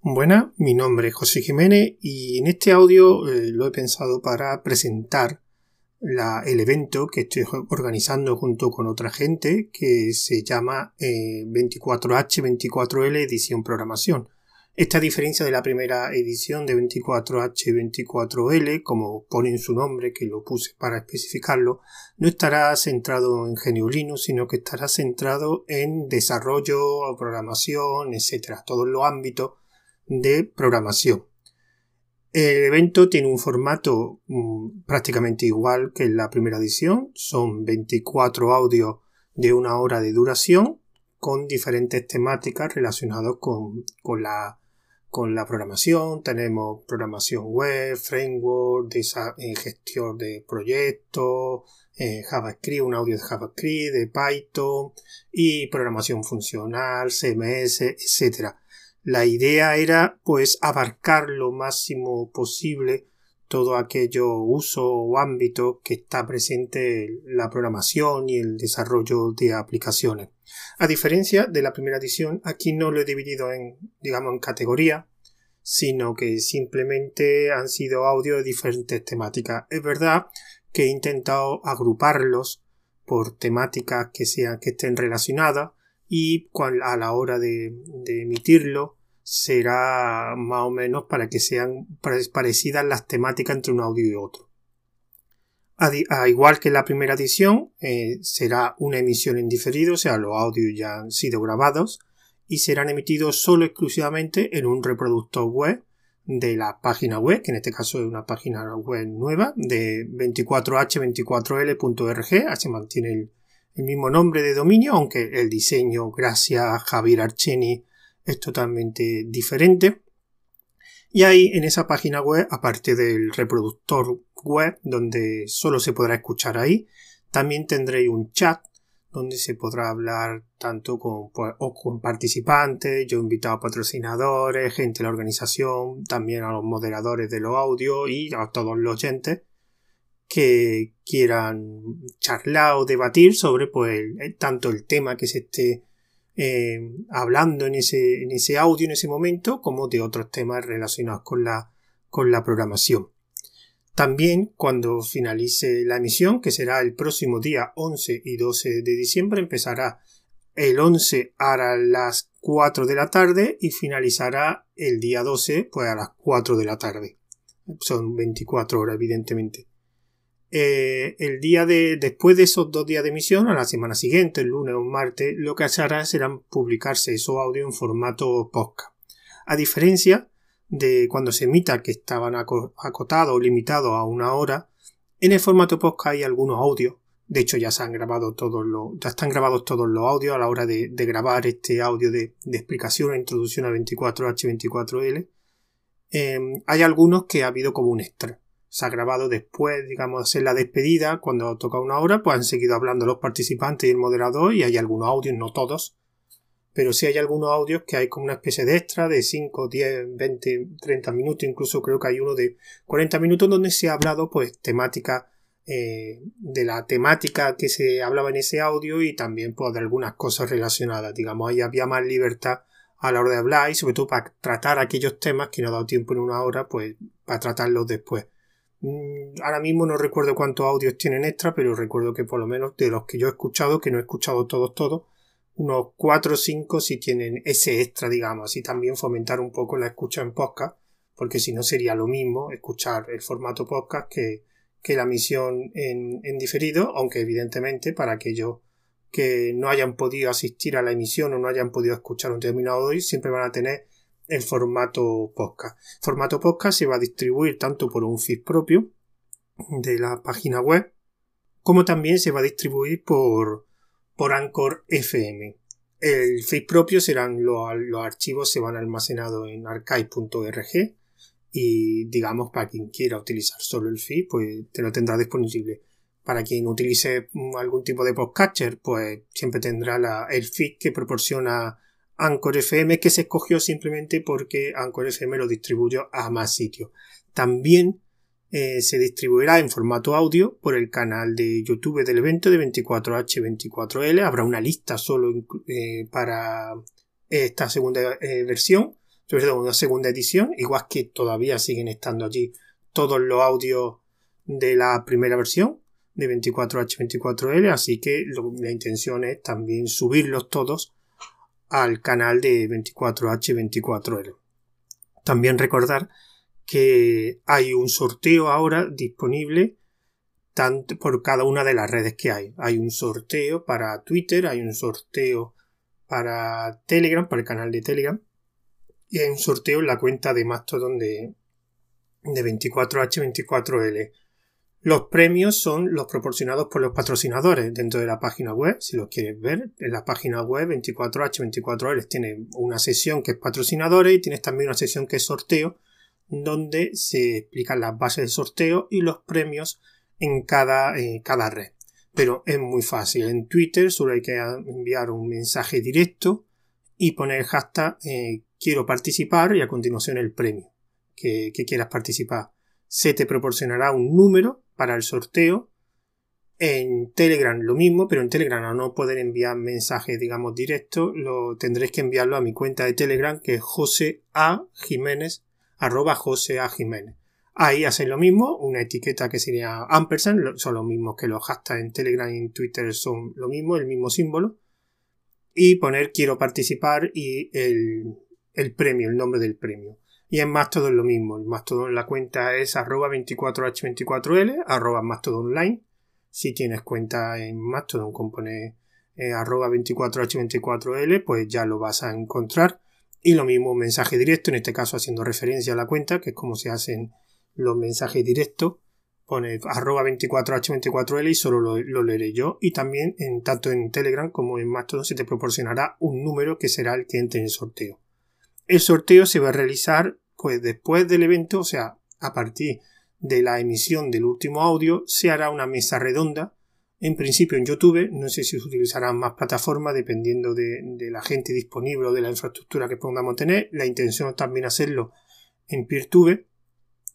Buenas, mi nombre es José Jiménez y en este audio eh, lo he pensado para presentar el evento que estoy organizando junto con otra gente que se llama 24H24L eh, Edición Programación. Esta diferencia de la primera edición de 24H24L, como pone en su nombre, que lo puse para especificarlo, no estará centrado en GNU Linux, sino que estará centrado en desarrollo, programación, etcétera, todos los ámbitos de programación. El evento tiene un formato mm, prácticamente igual que en la primera edición. Son 24 audios de una hora de duración con diferentes temáticas relacionadas con, la, con la programación. Tenemos programación web, framework, eh, gestión de proyectos, eh, JavaScript, un audio de JavaScript, de Python y programación funcional, CMS, etcétera. La idea era pues abarcar lo máximo posible todo aquello uso o ámbito que está presente en la programación y el desarrollo de aplicaciones. A diferencia de la primera edición, aquí no lo he dividido en, digamos, en categoría, sino que simplemente han sido audios de diferentes temáticas. Es verdad que he intentado agruparlos por temáticas que sean, que estén relacionadas y a la hora de emitirlo será más o menos para que sean parecidas las temáticas entre un audio y otro. A, igual que la primera edición, eh, será una emisión en diferido, o sea, los audios ya han sido grabados y serán emitidos solo exclusivamente en un reproductor web de la página web, que en este caso es una página web nueva de 24h24l.org, se mantiene el, el, mismo nombre de dominio, aunque el diseño, gracias a Javier Archeni, es totalmente diferente. Y ahí en esa página web, aparte del reproductor web, donde solo se podrá escuchar ahí, también tendréis un chat donde se podrá hablar tanto con, pues, con participantes, yo he invitado a patrocinadores, gente de la organización, también a los moderadores de los audios y a todos los oyentes que quieran charlar o debatir sobre pues tanto el tema que se esté eh, hablando en ese, en ese audio en ese momento como de otros temas relacionados con la, con la programación. También cuando finalice la emisión, que será el próximo día 11 y 12 de diciembre, empezará el 11 a las 4 de la tarde y finalizará el día 12 pues a las 4 de la tarde. Son 24 horas, evidentemente. Eh, el día de después de esos dos días de emisión, a la semana siguiente, el lunes o martes, lo que hará será publicarse esos audios en formato podcast. A diferencia de cuando se emita que estaban acotados o limitados a una hora, en el formato podcast hay algunos audios. De hecho, ya se han grabado todos los, ya están grabados todos los audios a la hora de, grabar este audio de, explicación e introducción a 24H24L. Eh, hay algunos que ha habido como un extra se ha grabado después, digamos, en la despedida, cuando toca una hora, pues han seguido hablando los participantes y el moderador y hay algunos audios, no todos, pero sí hay algunos audios que hay como una especie de extra de 5, 10, 20, 30 minutos, incluso creo que hay uno de 40 minutos donde se ha hablado pues temática eh, de la temática que se hablaba en ese audio y también pues de algunas cosas relacionadas, digamos, ahí había más libertad a la hora de hablar y sobre todo para tratar aquellos temas que no ha dado tiempo en una hora, pues para tratarlos después. Mm, ahora mismo no recuerdo cuántos audios tienen extra, pero recuerdo que por lo menos de los que yo he escuchado, que no he escuchado todos, todos, unos 4 o 5 si tienen ese extra, digamos, y también fomentar un poco la escucha en podcast, porque si no sería lo mismo escuchar el formato podcast que, que la misión en, en diferido, aunque evidentemente para aquellos que no hayan podido asistir a la emisión o no hayan podido escuchar un determinado hoy, siempre van a tener el formato podcast. Formato podcast se va a distribuir tanto por un feed propio de la página web como también se va a distribuir por, por Anchor FM. El feed propio serán los, los archivos se van almacenados en archive.org y digamos para quien quiera utilizar solo el feed pues te lo tendrá disponible. Para quien utilice algún tipo de podcatcher pues siempre tendrá la, el feed que proporciona Anchor FM que se escogió simplemente porque Anchor FM lo distribuyó a más sitios. También eh, se distribuirá en formato audio por el canal de YouTube del evento de 24H24L. Habrá una lista solo eh, para esta segunda eh, versión todo una segunda edición, igual que todavía siguen estando allí todos los audios de la primera versión de 24H24L, así que la intención es también subirlos todos al canal de 24H24L. También recordar que hay un sorteo ahora disponible tanto por cada una de las redes que hay. Hay un sorteo para Twitter, hay un sorteo para Telegram, para el canal de Telegram, y hay un sorteo en la cuenta de Mastodon de, de 24H24L. Los premios son los proporcionados por los patrocinadores dentro de la página web. Si los quieres ver, en la página web 24H24L tiene una sesión que es patrocinadores y tienes también una sesión que es sorteo, donde se explican las bases del sorteo y los premios en cada, eh, cada red. Pero es muy fácil. En Twitter solo hay que enviar un mensaje directo y poner el hashtag eh, quiero participar y a continuación el premio que, quieras participar. Se te proporcionará un número para el sorteo. En Telegram lo mismo, pero en Telegram a no poder enviar mensajes, digamos, directos, lo tendréis que enviarlo a mi cuenta de Telegram que es José A. Jiménez, arroba José A. Jiménez. Ahí hacéis lo mismo, una etiqueta que sería ampersand, son los mismos que los hashtags en Telegram y en Twitter son lo mismo, el mismo símbolo. Y poner quiero participar y el, el premio, el nombre del premio. Y en Mastodon lo mismo. El Mastodon, la cuenta es arroba 24h24l, arroba Mastodon online. Si tienes cuenta en Mastodon con poner eh, arroba 24h24l, pues ya lo vas a encontrar. Y lo mismo, mensaje directo, en este caso haciendo referencia a la cuenta, que es como se hacen los mensajes directos. Pone arroba 24h24l y solo lo, lo, leeré yo. Y también en tanto en Telegram como en Mastodon se te proporcionará un número que será el que entre en el sorteo. El sorteo se va a realizar pues después del evento, o sea, a partir de la emisión del último audio, se hará una mesa redonda. En principio en YouTube, no sé si se utilizarán más plataformas dependiendo de, la gente disponible o de la infraestructura que podamos tener. La intención es también hacerlo en PeerTube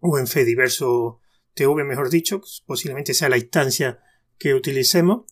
o en Fediverso TV, mejor dicho, posiblemente sea la instancia que utilicemos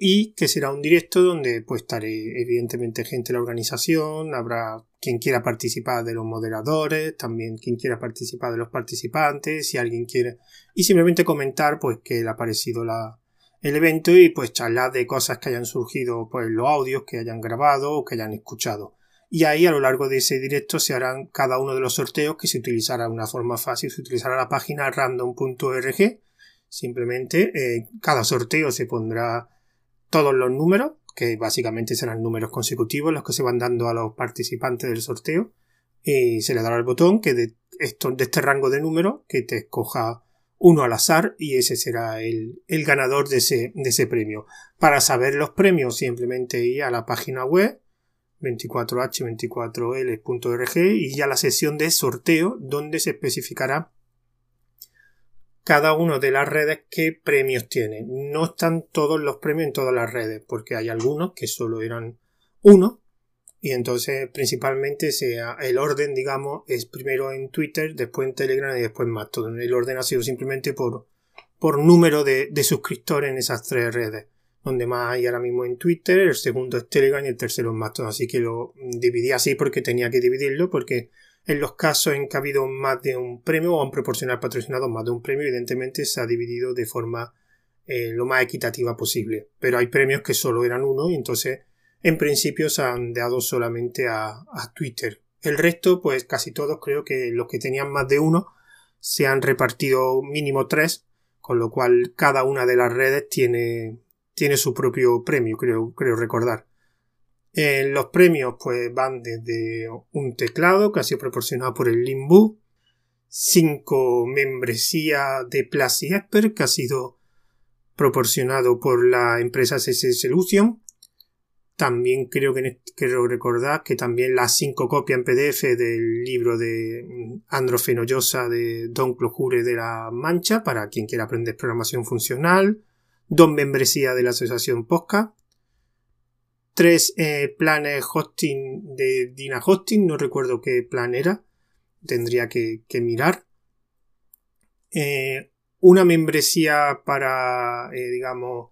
y que será un directo donde pues estaré evidentemente gente de la organización, habrá quien quiera participar de los moderadores, también quien quiera participar de los participantes, si alguien quiere y simplemente comentar pues que le ha parecido la, el evento y pues charlar de cosas que hayan surgido pues los audios que hayan grabado o que hayan escuchado. Y ahí a lo largo de ese directo se harán cada uno de los sorteos que se utilizará una forma fácil, se utilizará la página random.org. Simplemente eh, cada sorteo se pondrá todos los números, que básicamente serán números consecutivos los que se van dando a los participantes del sorteo, y se le dará el botón que de, de este rango de números que te escoja uno al azar y ese será el, el ganador de ese, de ese premio. Para saber los premios simplemente ir a la página web 24h24l.org y ya la sesión de sorteo donde se especificará cada uno de las redes qué premios tiene. No están todos los premios en todas las redes, porque hay algunos que solo eran uno, y entonces principalmente sea el orden, digamos, es primero en Twitter, después en Telegram y después en Mastodon. El orden ha sido simplemente por, por número de, de suscriptores en esas tres redes. Donde más hay ahora mismo en Twitter, el segundo es Telegram y el tercero es Mastodon. Así que lo dividí así porque tenía que dividirlo, porque en los casos en que ha habido más de un premio o han proporcionado patrocinados más de un premio, evidentemente se ha dividido de forma eh, lo más equitativa posible. Pero hay premios que solo eran uno y entonces en principio se han dado solamente a, a Twitter. El resto, pues casi todos creo que los que tenían más de uno se han repartido mínimo tres, con lo cual cada una de las redes tiene, tiene su propio premio, creo, creo recordar. Eh, los premios pues van desde un teclado que ha sido proporcionado por el Limbu, cinco membresías de Plasi Expert que ha sido proporcionado por la empresa CC Solution. También creo que quiero recordar que también las cinco copias en PDF del libro de mm, Andro Fenollosa de Don Clojure de la Mancha para quien quiera aprender programación funcional. Dos membresías de la Asociación Posca tres eh, planes hosting de Dina Hosting, no recuerdo qué plan era, tendría que, mirar. Eh, una membresía para, eh, digamos,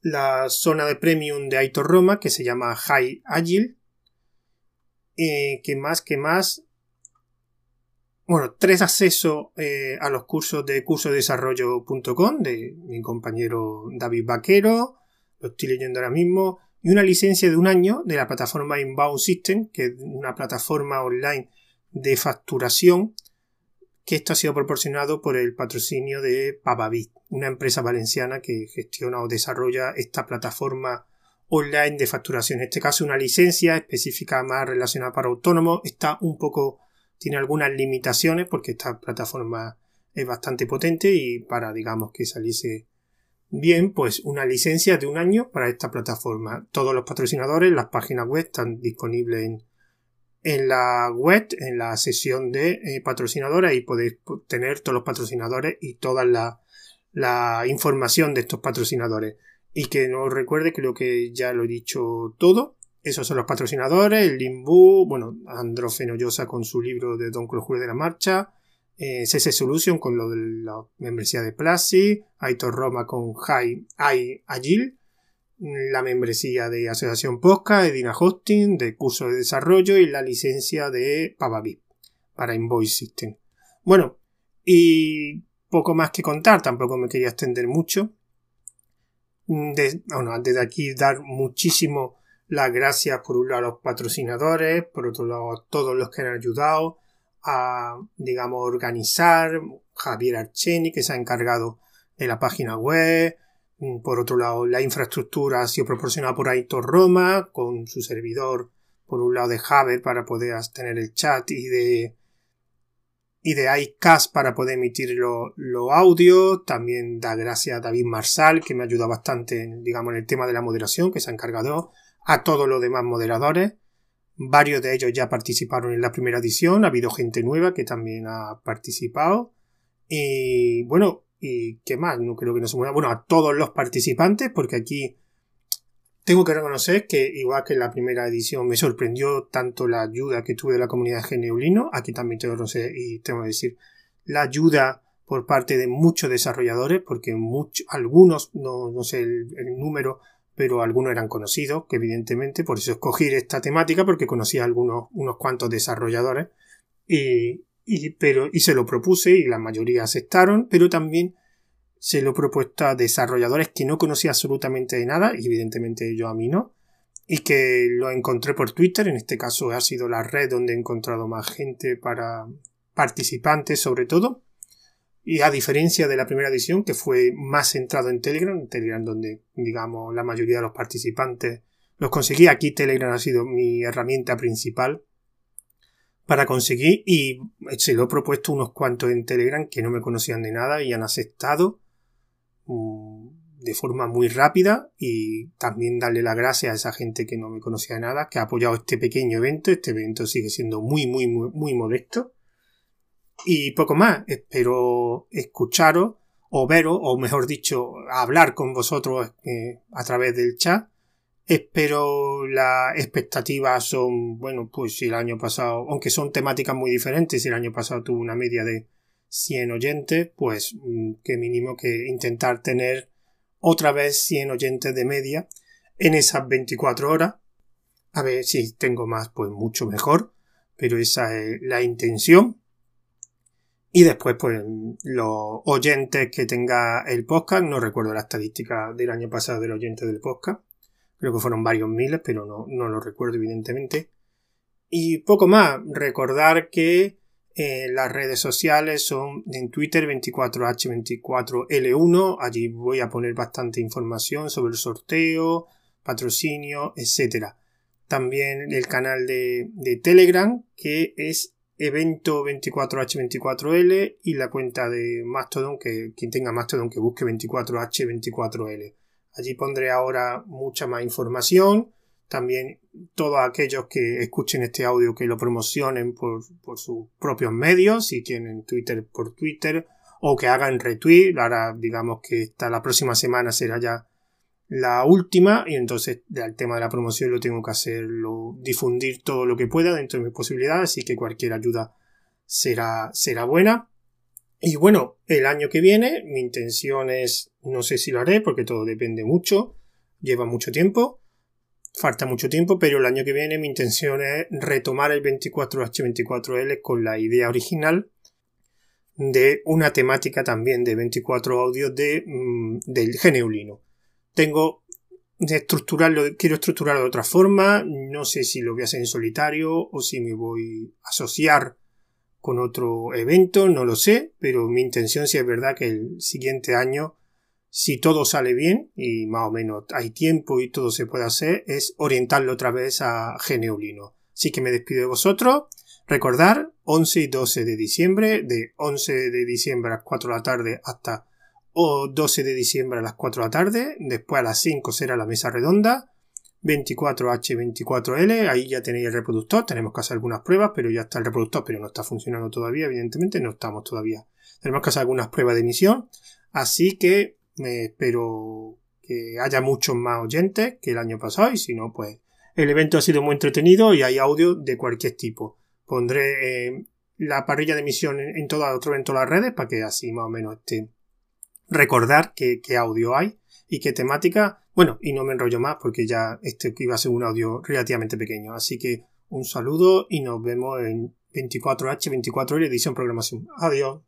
la zona de premium de Aitor Roma que se llama High Agile. Que más, que más. Bueno, tres accesos a los cursos de cursodesarrollo.com de mi compañero David Vaquero. Lo estoy leyendo ahora mismo. Y una licencia de un año de la plataforma Inbound System, que es una plataforma online de facturación que esto ha sido proporcionado por el patrocinio de Pavavit, una empresa valenciana que gestiona o desarrolla esta plataforma online de facturación. En este caso, una licencia específica más relacionada para autónomos. Está un poco, tiene algunas limitaciones porque esta plataforma es bastante potente y para, digamos, que saliese bien, pues una licencia de un año para esta plataforma. Todos los patrocinadores, las páginas web están disponibles en en la web, en la sesión de eh, patrocinadores, y podéis tener todos los patrocinadores y toda la, la, información de estos patrocinadores. Y que no os recuerde, creo que ya lo he dicho todo. Esos son los patrocinadores, el Limbu, bueno, Androfenollosa con su libro de Don Clojure de la Marcha, eh, CC Solution con lo de la membresía de Plasi, Aitor Roma con High Agile, la membresía de Asociación Posca, Edina Hosting, de curso de desarrollo y la licencia de Pavavip para Invoice System. Bueno, y poco más que contar, tampoco me quería extender mucho. bueno, desde aquí dar muchísimo las gracias por un lado a los patrocinadores, por otro lado a todos los que han ayudado a, digamos, organizar, Javier Archeni que se ha encargado de la página web, Mm, por otro lado, la infraestructura ha sido proporcionada por Aitor Roma, con su servidor, por un lado de Javer para poder tener el chat y de y de iCast para poder emitir los lo audios. También da gracias a David Marsal, que me ayuda bastante digamos, en el tema de la moderación, que se ha encargado a todos los demás moderadores. Varios de ellos ya participaron en la primera edición, ha habido gente nueva que también ha participado. Y bueno, y qué más, no creo que no se mueva. Bueno, a todos los participantes, porque aquí tengo que reconocer que, igual que en la primera edición, me sorprendió tanto la ayuda que tuve de la comunidad geneulino. Aquí también tengo que y tengo que decir la ayuda por parte de muchos desarrolladores, porque muchos, algunos, no, no sé el, número, pero algunos eran conocidos, que evidentemente, por eso escogí esta temática, porque conocía algunos, unos cuantos desarrolladores. Y, y, pero, y se lo propuse y la mayoría aceptaron, pero también se lo he propuesto a desarrolladores que no conocía absolutamente de nada, y evidentemente yo a mí no, y que lo encontré por Twitter, en este caso ha sido la red donde he encontrado más gente para participantes sobre todo, y a diferencia de la primera edición que fue más centrado en Telegram, Telegram donde digamos la mayoría de los participantes los conseguí, aquí Telegram ha sido mi herramienta principal para conseguir y se lo he propuesto unos cuantos en Telegram que no me conocían de nada y han aceptado mm, de forma muy rápida y también darle las gracias a esa gente que no me conocía de nada que ha apoyado este pequeño evento. Este evento sigue siendo muy muy muy, muy modesto y poco más espero escucharos o veros o mejor dicho hablar con vosotros eh, a través del chat Espero las expectativas son, bueno, pues si el año pasado, aunque son temáticas muy diferentes, si el año pasado tuvo una media de 100 oyentes, pues mm, que mínimo que intentar tener otra vez 100 oyentes de media en esas 24 horas. A ver si tengo más, pues mucho mejor, pero esa es la intención. Y después, pues, los oyentes que tenga el podcast, no recuerdo la estadística del año pasado del oyente del podcast, Creo que fueron varios miles, pero no, no lo recuerdo evidentemente. Y poco más, recordar que eh, las redes sociales son en Twitter 24H24L1, allí voy a poner bastante información sobre el sorteo, patrocinio, etc. También el canal de, de Telegram, que es evento 24H24L y la cuenta de Mastodon, que quien tenga Mastodon que busque 24H24L. Allí pondré ahora mucha más información. También todos aquellos que escuchen este audio que lo promocionen por, sus propios medios, si tienen Twitter por Twitter, o que hagan retweet. Ahora digamos que esta la próxima semana será ya la última y entonces el tema de la promoción lo tengo que hacerlo, difundir todo lo que pueda dentro de mis posibilidades, así que cualquier ayuda será, será buena. Y bueno, el año que viene mi intención es, no sé si lo haré porque todo depende mucho, lleva mucho tiempo, falta mucho tiempo, pero el año que viene mi intención es retomar el 24H24L con la idea original de una temática también de 24 audios de, mm, del geneulino. Tengo de estructurarlo, quiero estructurarlo de otra forma, no sé si lo voy a hacer en solitario o si me voy a asociar con otro evento, no lo sé, pero mi intención si es verdad que el siguiente año, si todo sale bien y más o menos hay tiempo y todo se puede hacer, es orientarlo otra vez a geneulino. Así que me despido de vosotros. Recordar, 11 y 12 de diciembre, de 11 de diciembre a las 4 de la tarde hasta 12 de diciembre a las 4 de la tarde, después a las 5 será la mesa redonda, 24H24L, ahí ya tenéis el reproductor, tenemos que hacer algunas pruebas, pero ya está el reproductor, pero no está funcionando todavía, evidentemente no estamos todavía. Tenemos que hacer algunas pruebas de emisión, así que espero que haya muchos más oyentes que el año pasado y si no, pues el evento ha sido muy entretenido y hay audio de cualquier tipo. Pondré eh, la parrilla de emisión en, en, todas, en todas las redes para que así más o menos esté recordar qué, qué audio hay y qué temática bueno, y no me enrollo más porque ya este iba a ser un audio relativamente pequeño. Así que un saludo y nos vemos en 24H, 24L edición programación. Adiós.